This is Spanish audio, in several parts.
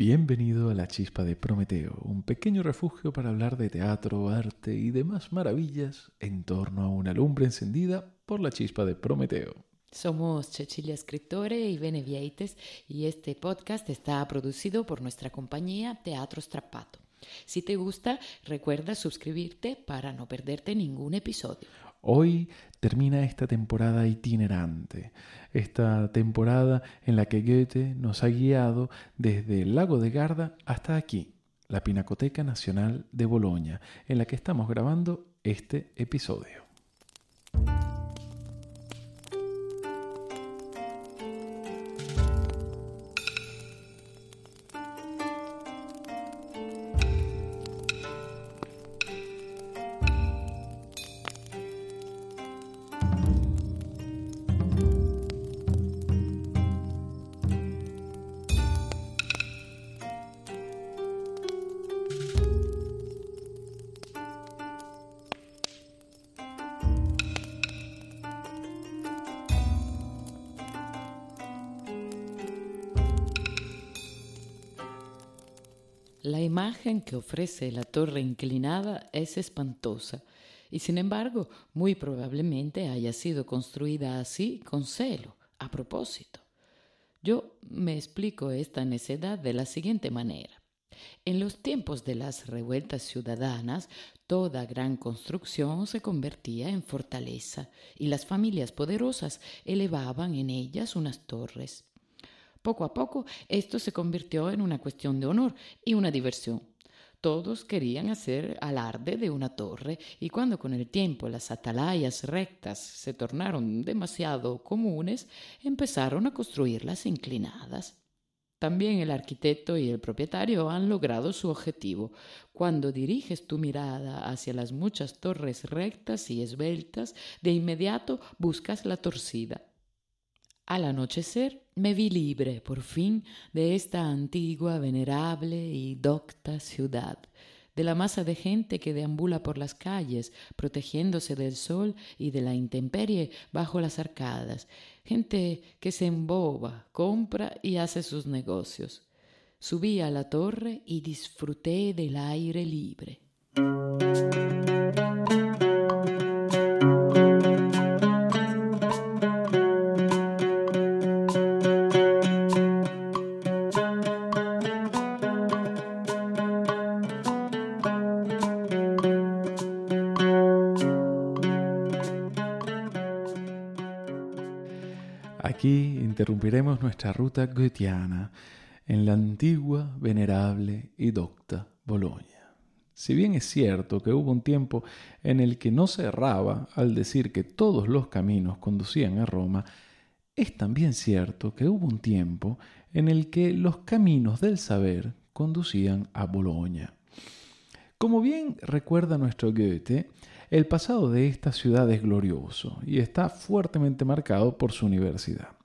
Bienvenido a la Chispa de Prometeo, un pequeño refugio para hablar de teatro, arte y demás maravillas en torno a una lumbre encendida por la Chispa de Prometeo. Somos Cecilia Scrittore y Bene Vieites y este podcast está producido por nuestra compañía Teatro Strappato. Si te gusta, recuerda suscribirte para no perderte ningún episodio. Hoy termina esta temporada itinerante, esta temporada en la que Goethe nos ha guiado desde el lago de Garda hasta aquí, la Pinacoteca Nacional de Boloña, en la que estamos grabando este episodio. La imagen que ofrece la torre inclinada es espantosa y sin embargo muy probablemente haya sido construida así con celo, a propósito. Yo me explico esta necedad de la siguiente manera. En los tiempos de las revueltas ciudadanas, toda gran construcción se convertía en fortaleza y las familias poderosas elevaban en ellas unas torres. Poco a poco esto se convirtió en una cuestión de honor y una diversión. Todos querían hacer alarde de una torre y cuando con el tiempo las atalayas rectas se tornaron demasiado comunes, empezaron a construirlas inclinadas. También el arquitecto y el propietario han logrado su objetivo. Cuando diriges tu mirada hacia las muchas torres rectas y esbeltas, de inmediato buscas la torcida. Al anochecer me vi libre, por fin, de esta antigua, venerable y docta ciudad, de la masa de gente que deambula por las calles, protegiéndose del sol y de la intemperie bajo las arcadas, gente que se emboba, compra y hace sus negocios. Subí a la torre y disfruté del aire libre. Nuestra ruta goetheana en la antigua, venerable y docta Boloña. Si bien es cierto que hubo un tiempo en el que no se erraba al decir que todos los caminos conducían a Roma, es también cierto que hubo un tiempo en el que los caminos del saber conducían a Boloña. Como bien recuerda nuestro Goethe, el pasado de esta ciudad es glorioso y está fuertemente marcado por su universidad.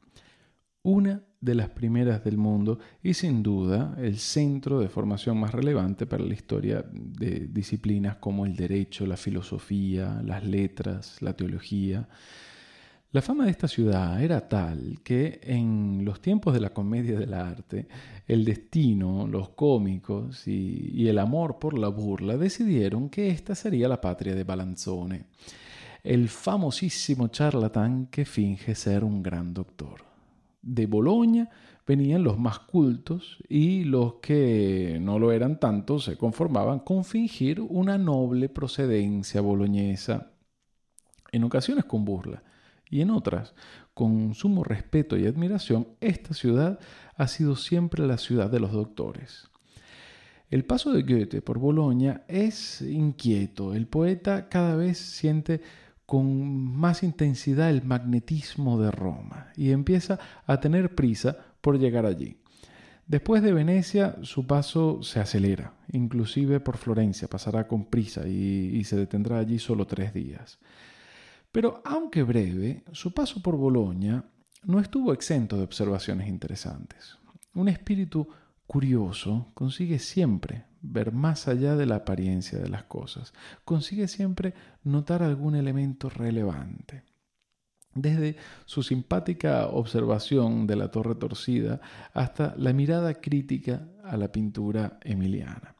Una de las primeras del mundo y sin duda el centro de formación más relevante para la historia de disciplinas como el derecho, la filosofía, las letras, la teología, la fama de esta ciudad era tal que en los tiempos de la comedia del arte, el destino, los cómicos y, el amor por la burla decidieron que esta sería la patria de Balanzone, el famosísimo charlatán que finge ser un gran doctor. De Boloña venían los más cultos y los que no lo eran tanto se conformaban con fingir una noble procedencia boloñesa, en ocasiones con burla y en otras, con sumo respeto y admiración, esta ciudad ha sido siempre la ciudad de los doctores. El paso de Goethe por Boloña es inquieto. El poeta cada vez siente con más intensidad el magnetismo de Roma y empieza a tener prisa por llegar allí. Después de Venecia, su paso se acelera, inclusive por Florencia, pasará con prisa y, y se detendrá allí solo tres días. Pero aunque breve, su paso por Boloña no estuvo exento de observaciones interesantes. Un espíritu curioso consigue siempre ver más allá de la apariencia de las cosas, consigue siempre notar algún elemento relevante. Desde su simpática observación de la torre torcida hasta la mirada crítica a la pintura emiliana.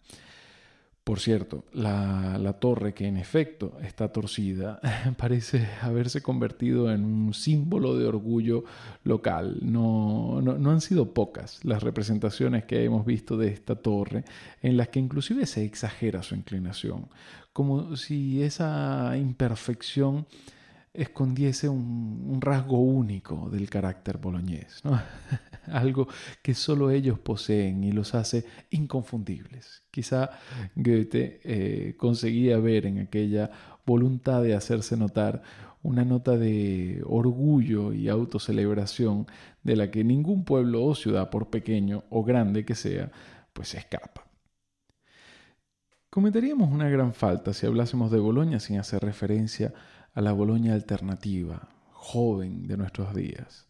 Por cierto, la, torre, que en efecto está torcida, parece haberse convertido en un símbolo de orgullo local. No, no, han sido pocas las representaciones que hemos visto de esta torre, en las que inclusive se exagera su inclinación, como si esa imperfección escondiese un, rasgo único del carácter boloñés, algo que solo ellos poseen y los hace inconfundibles. Quizá Goethe eh, conseguía ver en aquella voluntad de hacerse notar una nota de orgullo y autocelebración de la que ningún pueblo o ciudad, por pequeño o grande que sea, pues escapa. Cometeríamos una gran falta si hablásemos de Boloña sin hacer referencia a la Boloña alternativa, joven de nuestros días.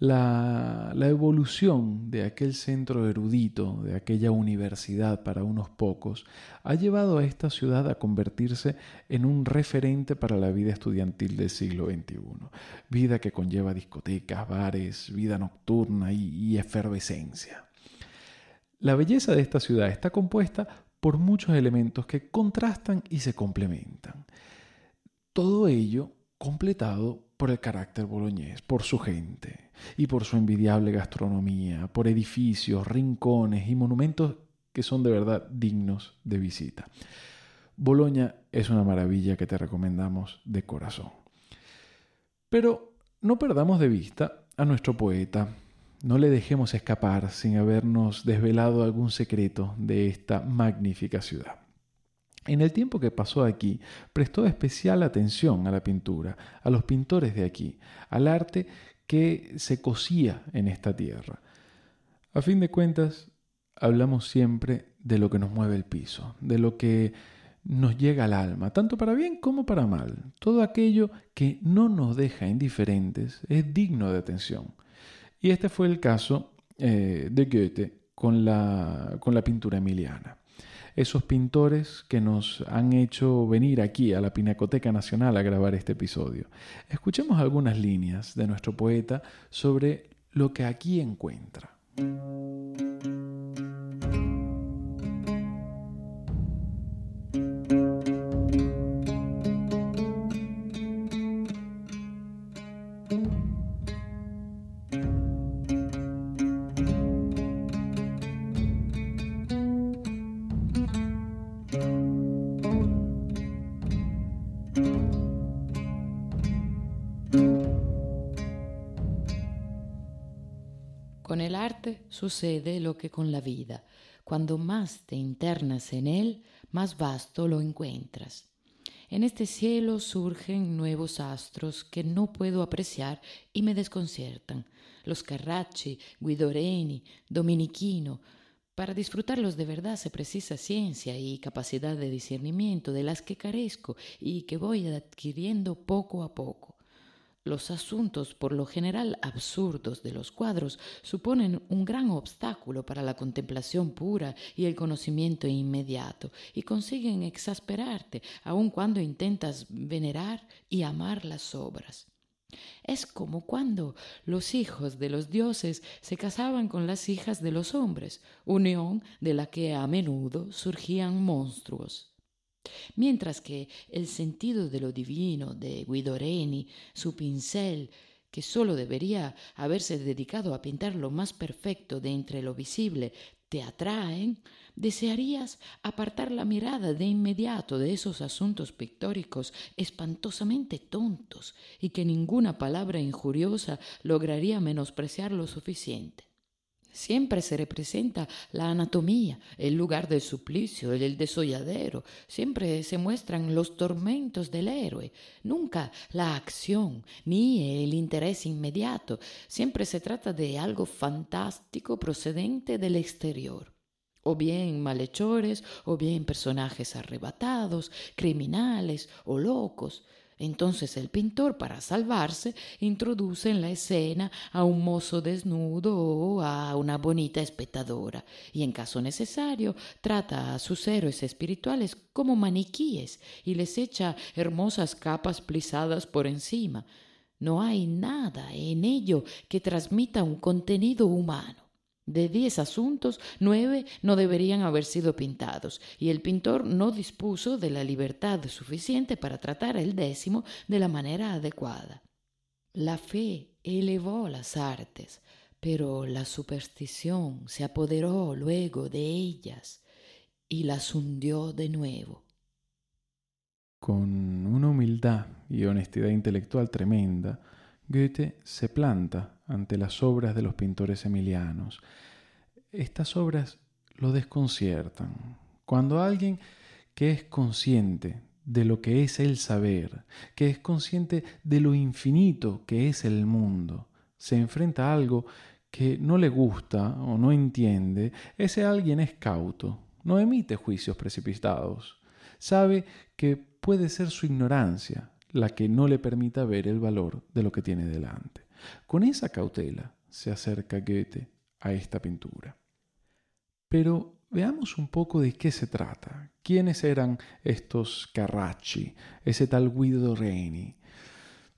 La, evolución de aquel centro erudito, de aquella universidad para unos pocos, ha llevado a esta ciudad a convertirse en un referente para la vida estudiantil del siglo XXI. Vida que conlleva discotecas, bares, vida nocturna y, y efervescencia. La belleza de esta ciudad está compuesta por muchos elementos que contrastan y se complementan. Todo ello completado por el carácter boloñés, por su gente y por su envidiable gastronomía, por edificios, rincones y monumentos que son de verdad dignos de visita. Boloña es una maravilla que te recomendamos de corazón. Pero no perdamos de vista a nuestro poeta, no le dejemos escapar sin habernos desvelado algún secreto de esta magnífica ciudad. En el tiempo que pasó aquí, prestó especial atención a la pintura, a los pintores de aquí, al arte que se cosía en esta tierra. A fin de cuentas, hablamos siempre de lo que nos mueve el piso, de lo que nos llega al alma, tanto para bien como para mal. Todo aquello que no nos deja indiferentes es digno de atención. Y este fue el caso eh, de Goethe con la, con la pintura emiliana esos pintores que nos han hecho venir aquí a la Pinacoteca Nacional a grabar este episodio. Escuchemos algunas líneas de nuestro poeta sobre lo que aquí encuentra. Sucede lo que con la vida. Cuando más te internas en él, más vasto lo encuentras. En este cielo surgen nuevos astros que no puedo apreciar y me desconciertan. Los Carracci, Guidoreni, Dominiquino. Para disfrutarlos de verdad se precisa ciencia y capacidad de discernimiento de las que carezco y que voy adquiriendo poco a poco. Los asuntos, por lo general absurdos de los cuadros, suponen un gran obstáculo para la contemplación pura y el conocimiento inmediato, y consiguen exasperarte aun cuando intentas venerar y amar las obras. Es como cuando los hijos de los dioses se casaban con las hijas de los hombres, unión de la que a menudo surgían monstruos. Mientras que el sentido de lo divino de Guidoreni, su pincel, que sólo debería haberse dedicado a pintar lo más perfecto de entre lo visible, te atraen, desearías apartar la mirada de inmediato de esos asuntos pictóricos espantosamente tontos y que ninguna palabra injuriosa lograría menospreciar lo suficiente. Siempre se representa la anatomía, el lugar del suplicio, el desolladero. Siempre se muestran los tormentos del héroe. Nunca la acción ni el interés inmediato. Siempre se trata de algo fantástico procedente del exterior. O bien malhechores, o bien personajes arrebatados, criminales o locos. Entonces el pintor, para salvarse, introduce en la escena a un mozo desnudo o a una bonita espectadora, y en caso necesario trata a sus héroes espirituales como maniquíes y les echa hermosas capas plisadas por encima. No hay nada en ello que transmita un contenido humano. De diez asuntos, nueve no deberían haber sido pintados, y el pintor no dispuso de la libertad suficiente para tratar el décimo de la manera adecuada. La fe elevó las artes, pero la superstición se apoderó luego de ellas y las hundió de nuevo. Con una humildad y honestidad intelectual tremenda, Goethe se planta ante las obras de los pintores emilianos. Estas obras lo desconciertan. Cuando alguien que es consciente de lo que es el saber, que es consciente de lo infinito que es el mundo, se enfrenta a algo que no le gusta o no entiende, ese alguien es cauto, no emite juicios precipitados, sabe que puede ser su ignorancia la que no le permita ver el valor de lo que tiene delante. Con esa cautela se acerca Goethe a esta pintura. Pero veamos un poco de qué se trata. ¿Quiénes eran estos Carracci, ese tal Guido Reni?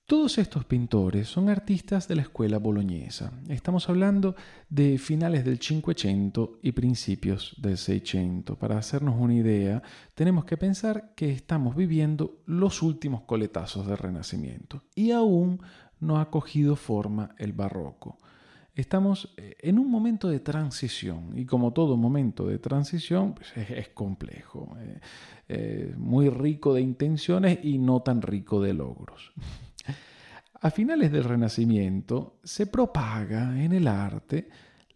Todos estos pintores son artistas de la escuela boloñesa. Estamos hablando de finales del Cinquecento y principios del Seicento. Para hacernos una idea, tenemos que pensar que estamos viviendo los últimos coletazos del Renacimiento y aún no ha cogido forma el barroco. Estamos eh, en un momento de transición y como todo momento de transición pues, es, complejo, eh, eh, muy rico de intenciones y no tan rico de logros. A finales del Renacimiento se propaga en el arte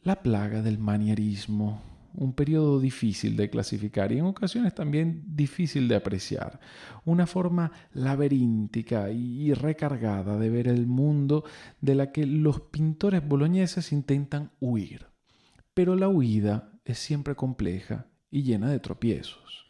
la plaga del manierismo, un periodo difícil de clasificar y en ocasiones también difícil de apreciar, una forma laberíntica y recargada de ver el mundo de la que los pintores boloñeses intentan huir. Pero la huida es siempre compleja y llena de tropiezos.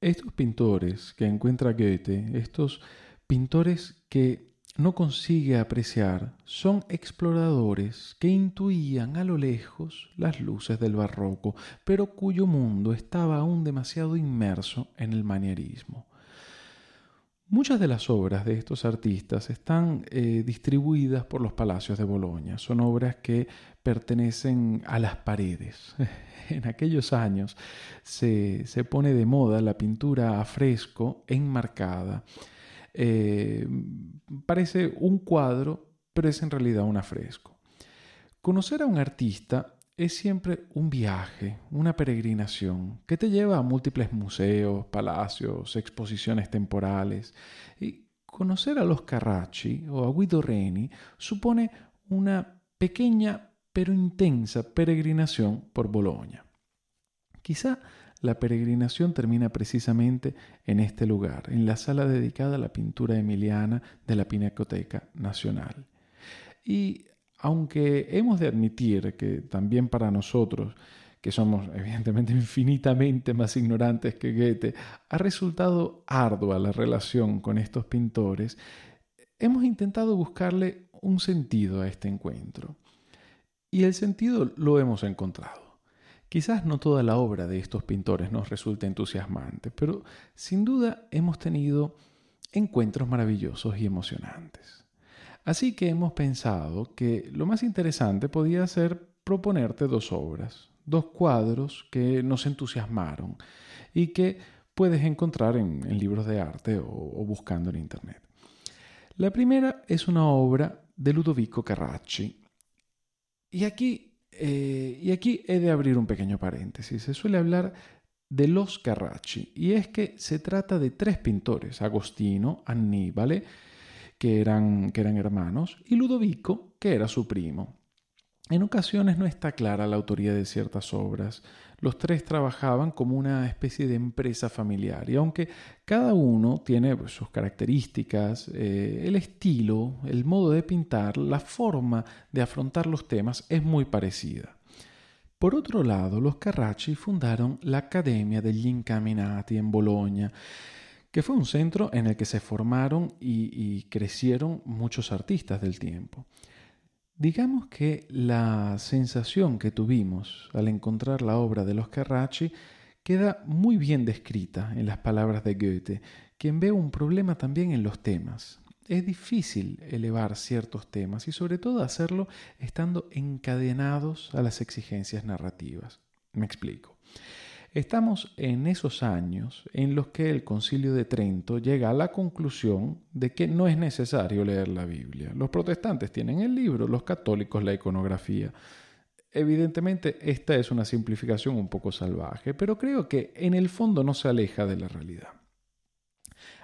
Estos pintores que encuentra Goethe, estos pintores que no consigue apreciar son exploradores que intuían a lo lejos las luces del barroco, pero cuyo mundo estaba aún demasiado inmerso en el manierismo. Muchas de las obras de estos artistas están eh, distribuidas por los palacios de Boloña. Son obras que pertenecen a las paredes. en aquellos años se, se pone de moda la pintura a fresco enmarcada eh, parece un cuadro, pero es en realidad un afresco. Conocer a un artista es siempre un viaje, una peregrinación que te lleva a múltiples museos, palacios, exposiciones temporales. Y conocer a los Carracci o a Guido Reni supone una pequeña pero intensa peregrinación por Bolonia. Quizá la peregrinación termina precisamente en este lugar, en la sala dedicada a la pintura emiliana de la Pinacoteca Nacional. Y aunque hemos de admitir que también para nosotros, que somos evidentemente infinitamente más ignorantes que Goethe, ha resultado ardua la relación con estos pintores, hemos intentado buscarle un sentido a este encuentro. Y el sentido lo hemos encontrado. Quizás no toda la obra de estos pintores nos resulte entusiasmante, pero sin duda hemos tenido encuentros maravillosos y emocionantes. Así que hemos pensado que lo más interesante podía ser proponerte dos obras, dos cuadros que nos entusiasmaron y que puedes encontrar en, libros de arte o, o buscando en Internet. La primera es una obra de Ludovico Carracci. Y aquí eh, y aquí he de abrir un pequeño paréntesis. Se suele hablar de los Carracci, y es que se trata de tres pintores, Agostino, Annibale, que eran, que eran hermanos, y Ludovico, que era su primo. En ocasiones no está clara la autoría de ciertas obras. Los tres trabajaban como una especie de empresa familiar y aunque cada uno tiene pues, sus características, eh, el estilo, el modo de pintar, la forma de afrontar los temas es muy parecida. Por otro lado, los Carracci fundaron la Academia degli Incaminati en Bologna, que fue un centro en el que se formaron y crecieron muchos artistas del tiempo. Digamos que la sensación que tuvimos al encontrar la obra de los Carracci queda muy bien descrita en las palabras de Goethe, quien ve un problema también en los temas. es difícil elevar ciertos temas y sobre todo hacerlo estando encadenados a las exigencias narrativas. Me explico. Estamos en esos años en los que el concilio de Trento llega a la conclusión de que no es necesario leer la Biblia. Los protestantes tienen el libro, los católicos la iconografía. Evidentemente esta es una simplificación un poco salvaje, pero creo que en el fondo no se aleja de la realidad.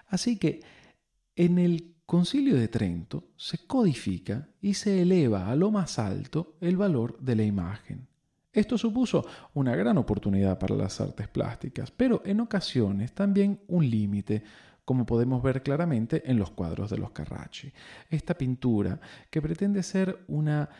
Así que en el concilio de Trento se codifica y se eleva a lo más alto el valor de la imagen. Esto supuso una gran oportunidad para las artes plásticas, pero en ocasiones también un límite, como podemos ver claramente en los cuadros de los Carracci. Esta pintura, que pretende ser una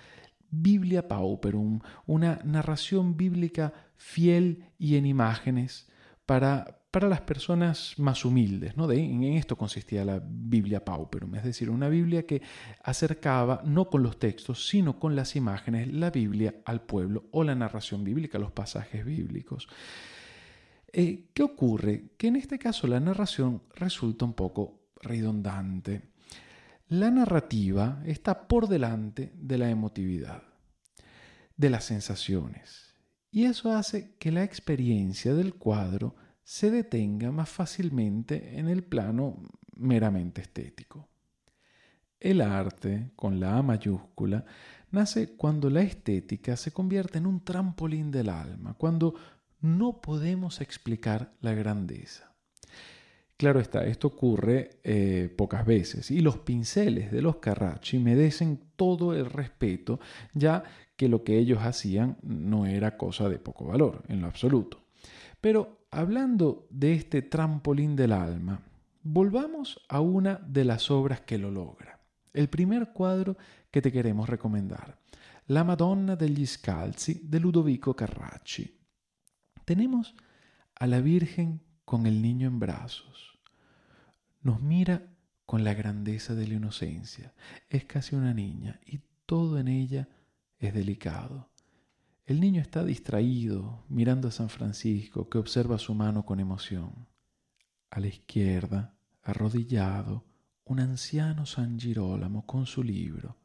Biblia pauperum, una narración bíblica fiel y en imágenes para para las personas más humildes. ¿no? De, en esto consistía la Biblia Pauperum, es decir, una Biblia que acercaba no con los textos, sino con las imágenes, la Biblia al pueblo o la narración bíblica, los pasajes bíblicos. Eh, ¿Qué ocurre? Que en este caso la narración resulta un poco redundante. La narrativa está por delante de la emotividad, de las sensaciones, y eso hace que la experiencia del cuadro se detenga más fácilmente en el plano meramente estético. El arte, con la A mayúscula, nace cuando la estética se convierte en un trampolín del alma, cuando no podemos explicar la grandeza. Claro está, esto ocurre eh, pocas veces y los pinceles de los Carracci merecen todo el respeto, ya que lo que ellos hacían no era cosa de poco valor, en lo absoluto. Pero hablando de este trampolín del alma, volvamos a una de las obras que lo logra. El primer cuadro que te queremos recomendar, La Madonna degli Scalzi de Ludovico Carracci. Tenemos a la Virgen con el niño en brazos. Nos mira con la grandeza de la inocencia. Es casi una niña y todo en ella es delicado. El niño está distraído, mirando a San Francisco, que observa su mano con emoción. A la izquierda, arrodillado, un anciano San Girolamo con su libro.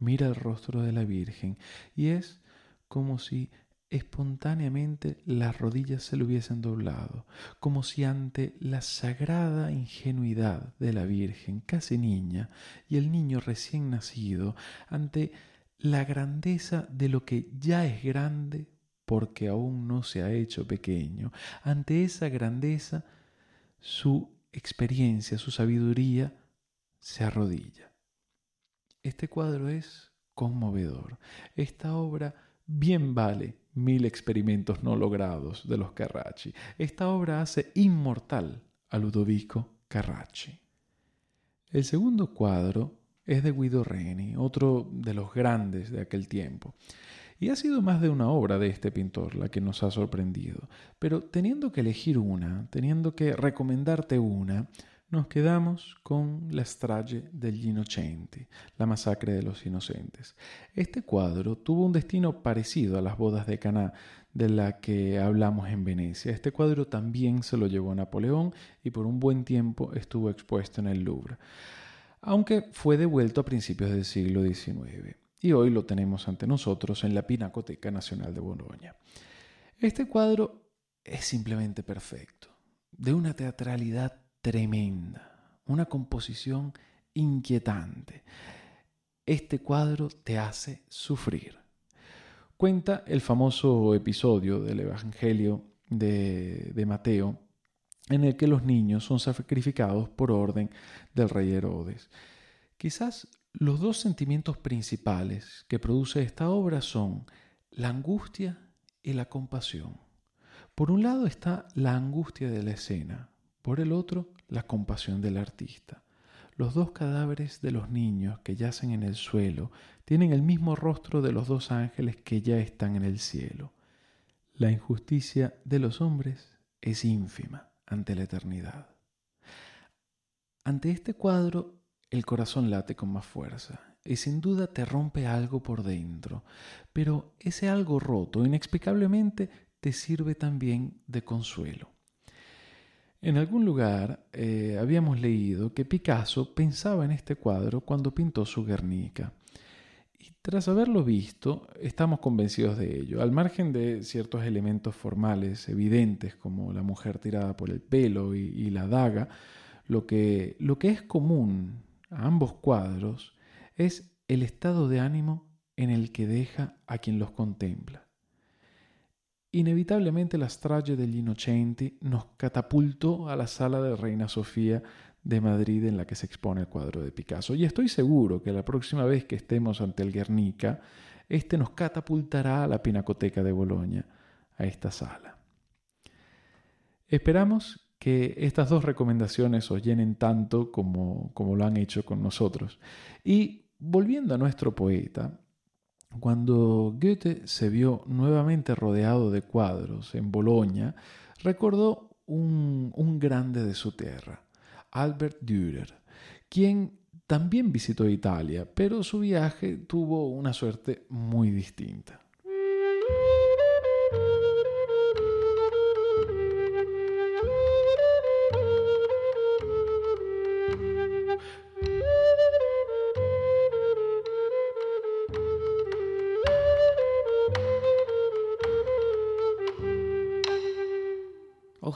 Mira el rostro de la Virgen y es como si espontáneamente las rodillas se le hubiesen doblado, como si ante la sagrada ingenuidad de la Virgen, casi niña, y el niño recién nacido, ante la grandeza de lo que ya es grande porque aún no se ha hecho pequeño. Ante esa grandeza, su experiencia, su sabiduría se arrodilla. Este cuadro es conmovedor. Esta obra bien vale mil experimentos no logrados de los Carracci. Esta obra hace inmortal a Ludovico Carracci. El segundo cuadro es de Guido Reni, otro de los grandes de aquel tiempo. Y ha sido más de una obra de este pintor la que nos ha sorprendido. Pero teniendo que elegir una, teniendo que recomendarte una, nos quedamos con La strage degli innocenti, la masacre de los inocentes. Este cuadro tuvo un destino parecido a las bodas de Caná de la que hablamos en Venecia. Este cuadro también se lo llevó Napoleón y por un buen tiempo estuvo expuesto en el Louvre aunque fue devuelto a principios del siglo XIX y hoy lo tenemos ante nosotros en la Pinacoteca Nacional de Bolonia. Este cuadro es simplemente perfecto, de una teatralidad tremenda, una composición inquietante. Este cuadro te hace sufrir. Cuenta el famoso episodio del Evangelio de, de Mateo en el que los niños son sacrificados por orden del rey Herodes. Quizás los dos sentimientos principales que produce esta obra son la angustia y la compasión. Por un lado está la angustia de la escena, por el otro la compasión del artista. Los dos cadáveres de los niños que yacen en el suelo tienen el mismo rostro de los dos ángeles que ya están en el cielo. La injusticia de los hombres es ínfima ante la eternidad. Ante este cuadro, el corazón late con más fuerza y sin duda te rompe algo por dentro, pero ese algo roto inexplicablemente te sirve también de consuelo. En algún lugar eh, habíamos leído que Picasso pensaba en este cuadro cuando pintó su Guernica. Y tras haberlo visto, estamos convencidos de ello, al margen de ciertos elementos formales evidentes como la mujer tirada por el pelo y, la daga, lo que, lo que es común a ambos cuadros es el estado de ánimo en el que deja a quien los contempla. Inevitablemente la strage degli Innocenti nos catapultó a la sala de Reina Sofía de Madrid en la que se expone el cuadro de Picasso. Y estoy seguro que la próxima vez que estemos ante el Guernica, este nos catapultará a la Pinacoteca de Boloña, a esta sala. Esperamos que estas dos recomendaciones os llenen tanto como, como lo han hecho con nosotros. Y volviendo a nuestro poeta, cuando Goethe se vio nuevamente rodeado de cuadros en Boloña, recordó un, un grande de su tierra, Albert Dürer, quien también visitó Italia, pero su viaje tuvo una suerte muy distinta.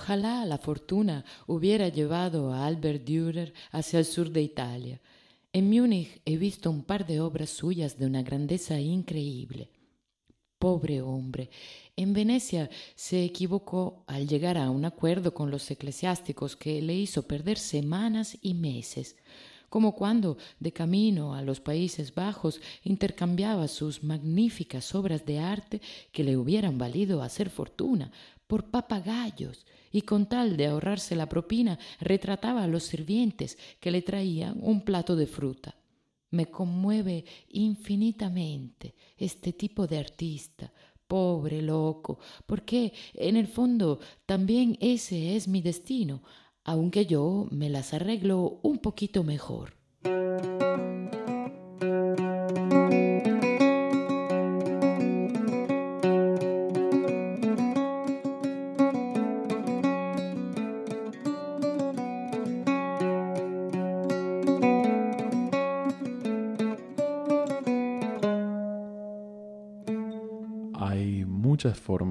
Ojalá la fortuna hubiera llevado a Albert Dürer hacia el sur de Italia. En Múnich he visto un par de obras suyas de una grandeza increíble. Pobre hombre. En Venecia se equivocó al llegar a un acuerdo con los eclesiásticos que le hizo perder semanas y meses como cuando, de camino a los Países Bajos, intercambiaba sus magníficas obras de arte que le hubieran valido hacer fortuna por papagayos, y con tal de ahorrarse la propina retrataba a los sirvientes que le traían un plato de fruta. Me conmueve infinitamente este tipo de artista, pobre loco, porque en el fondo también ese es mi destino, aunque yo me las arreglo un poquito mejor.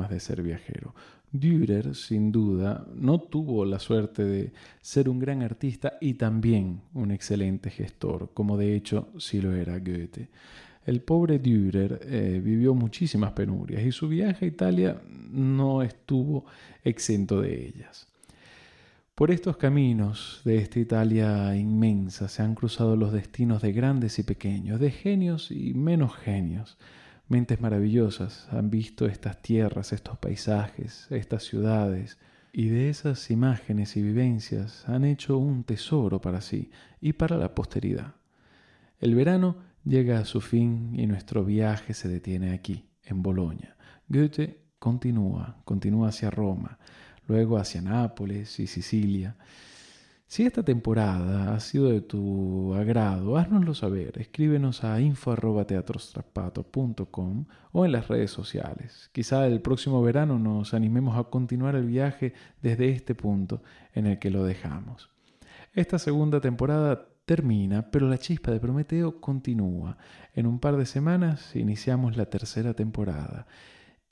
De ser viajero. Dürer, sin duda, no tuvo la suerte de ser un gran artista y también un excelente gestor, como de hecho sí lo era Goethe. El pobre Dürer eh, vivió muchísimas penurias y su viaje a Italia no estuvo exento de ellas. Por estos caminos de esta Italia inmensa se han cruzado los destinos de grandes y pequeños, de genios y menos genios, Mentes maravillosas han visto estas tierras, estos paisajes, estas ciudades, y de esas imágenes y vivencias han hecho un tesoro para sí y para la posteridad. El verano llega a su fin y nuestro viaje se detiene aquí, en Bolonia. Goethe continúa, continúa hacia Roma, luego hacia Nápoles y Sicilia. Si esta temporada ha sido de tu agrado, háznoslo saber. Escríbenos a info.teatrostrapato.com o en las redes sociales. Quizá el próximo verano nos animemos a continuar el viaje desde este punto en el que lo dejamos. Esta segunda temporada termina, pero la chispa de Prometeo continúa. En un par de semanas iniciamos la tercera temporada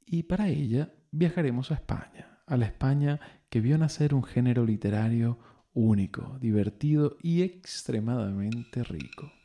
y para ella viajaremos a España, a la España que vio nacer un género literario único, divertido y extremadamente rico.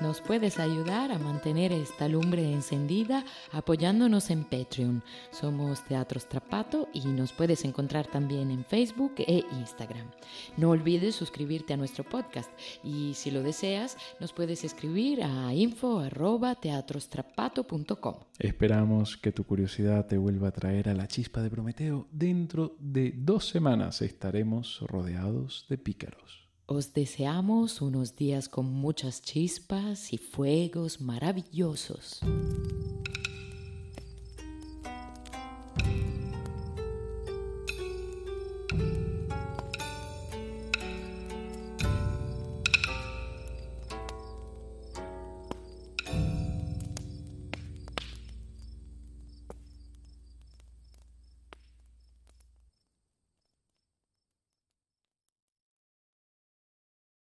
Nos puedes ayudar a mantener esta lumbre encendida apoyándonos en Patreon. Somos Teatro Strapato y nos puedes encontrar también en Facebook e Instagram. No olvides suscribirte a nuestro podcast y si lo deseas nos puedes escribir a info@teatrostrapato.com. Esperamos que tu curiosidad te vuelva a traer a la chispa de Prometeo. Dentro de dos semanas estaremos rodeados de pícaros. Os deseamos unos días con muchas chispas y fuegos maravillosos.